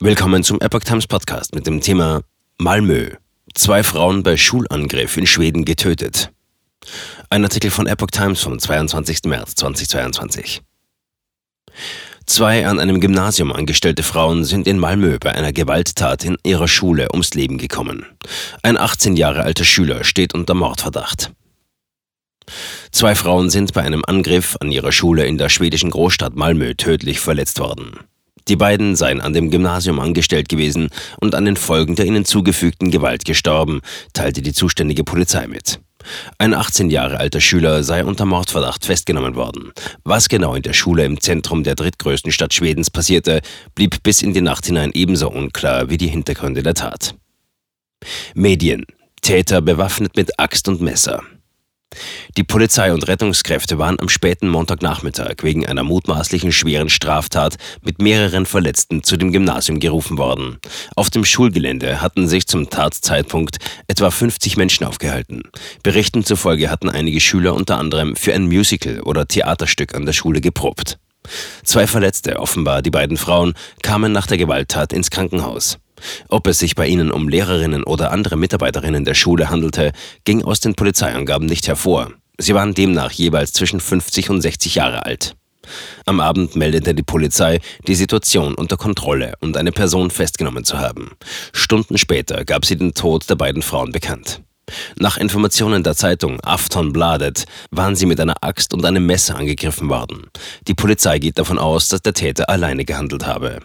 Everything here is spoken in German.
Willkommen zum Epoch Times Podcast mit dem Thema Malmö. Zwei Frauen bei Schulangriff in Schweden getötet. Ein Artikel von Epoch Times vom 22. März 2022. Zwei an einem Gymnasium angestellte Frauen sind in Malmö bei einer Gewalttat in ihrer Schule ums Leben gekommen. Ein 18 Jahre alter Schüler steht unter Mordverdacht. Zwei Frauen sind bei einem Angriff an ihrer Schule in der schwedischen Großstadt Malmö tödlich verletzt worden. Die beiden seien an dem Gymnasium angestellt gewesen und an den Folgen der ihnen zugefügten Gewalt gestorben, teilte die zuständige Polizei mit. Ein 18 Jahre alter Schüler sei unter Mordverdacht festgenommen worden. Was genau in der Schule im Zentrum der drittgrößten Stadt Schwedens passierte, blieb bis in die Nacht hinein ebenso unklar wie die Hintergründe der Tat. Medien. Täter bewaffnet mit Axt und Messer. Die Polizei und Rettungskräfte waren am späten Montagnachmittag wegen einer mutmaßlichen schweren Straftat mit mehreren Verletzten zu dem Gymnasium gerufen worden. Auf dem Schulgelände hatten sich zum Tatzeitpunkt etwa 50 Menschen aufgehalten. Berichten zufolge hatten einige Schüler unter anderem für ein Musical oder Theaterstück an der Schule geprobt. Zwei Verletzte, offenbar die beiden Frauen, kamen nach der Gewalttat ins Krankenhaus. Ob es sich bei ihnen um Lehrerinnen oder andere Mitarbeiterinnen der Schule handelte, ging aus den Polizeiangaben nicht hervor. Sie waren demnach jeweils zwischen 50 und 60 Jahre alt. Am Abend meldete die Polizei die Situation unter Kontrolle und eine Person festgenommen zu haben. Stunden später gab sie den Tod der beiden Frauen bekannt. Nach Informationen der Zeitung Afton Bladet waren sie mit einer Axt und einem Messer angegriffen worden. Die Polizei geht davon aus, dass der Täter alleine gehandelt habe.